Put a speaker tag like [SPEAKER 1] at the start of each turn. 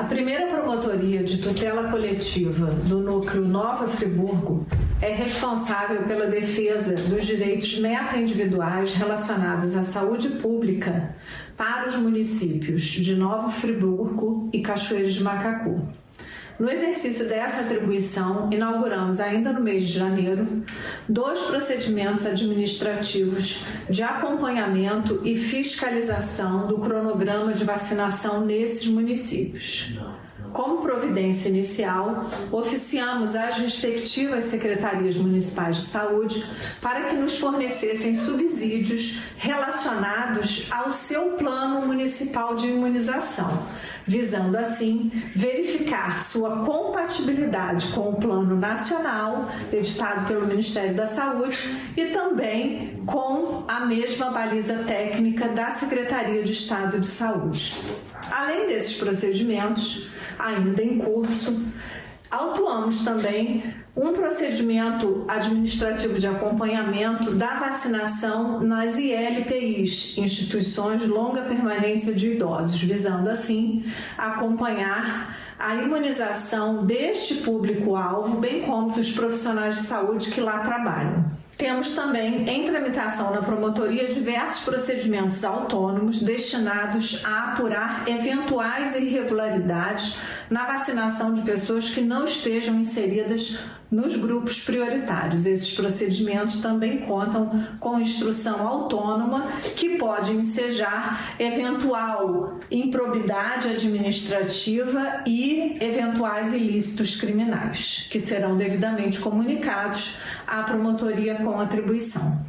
[SPEAKER 1] A primeira promotoria de tutela coletiva do núcleo Nova Friburgo é responsável pela defesa dos direitos meta-individuais relacionados à saúde pública para os municípios de Nova Friburgo e Cachoeiras de Macacu. No exercício dessa atribuição, inauguramos ainda no mês de janeiro dois procedimentos administrativos de acompanhamento e fiscalização do cronograma de vacinação nesses municípios. Como providência inicial, oficiamos às respectivas secretarias municipais de saúde para que nos fornecessem subsídios relacionados ao seu plano municipal de imunização, visando assim verificar sua compatibilidade com o Plano Nacional, editado pelo Ministério da Saúde, e também com a mesma baliza técnica da Secretaria de Estado de Saúde. Além desses procedimentos, ainda em curso, autuamos também um procedimento administrativo de acompanhamento da vacinação nas ILPIs, instituições de longa permanência de idosos, visando assim acompanhar a imunização deste público-alvo, bem como dos profissionais de saúde que lá trabalham. Temos também em tramitação na promotoria diversos procedimentos autônomos destinados a apurar eventuais irregularidades na vacinação de pessoas que não estejam inseridas nos grupos prioritários. Esses procedimentos também contam com instrução autônoma que pode ensejar eventual improbidade administrativa e eventuais ilícitos criminais, que serão devidamente comunicados à promotoria com atribuição.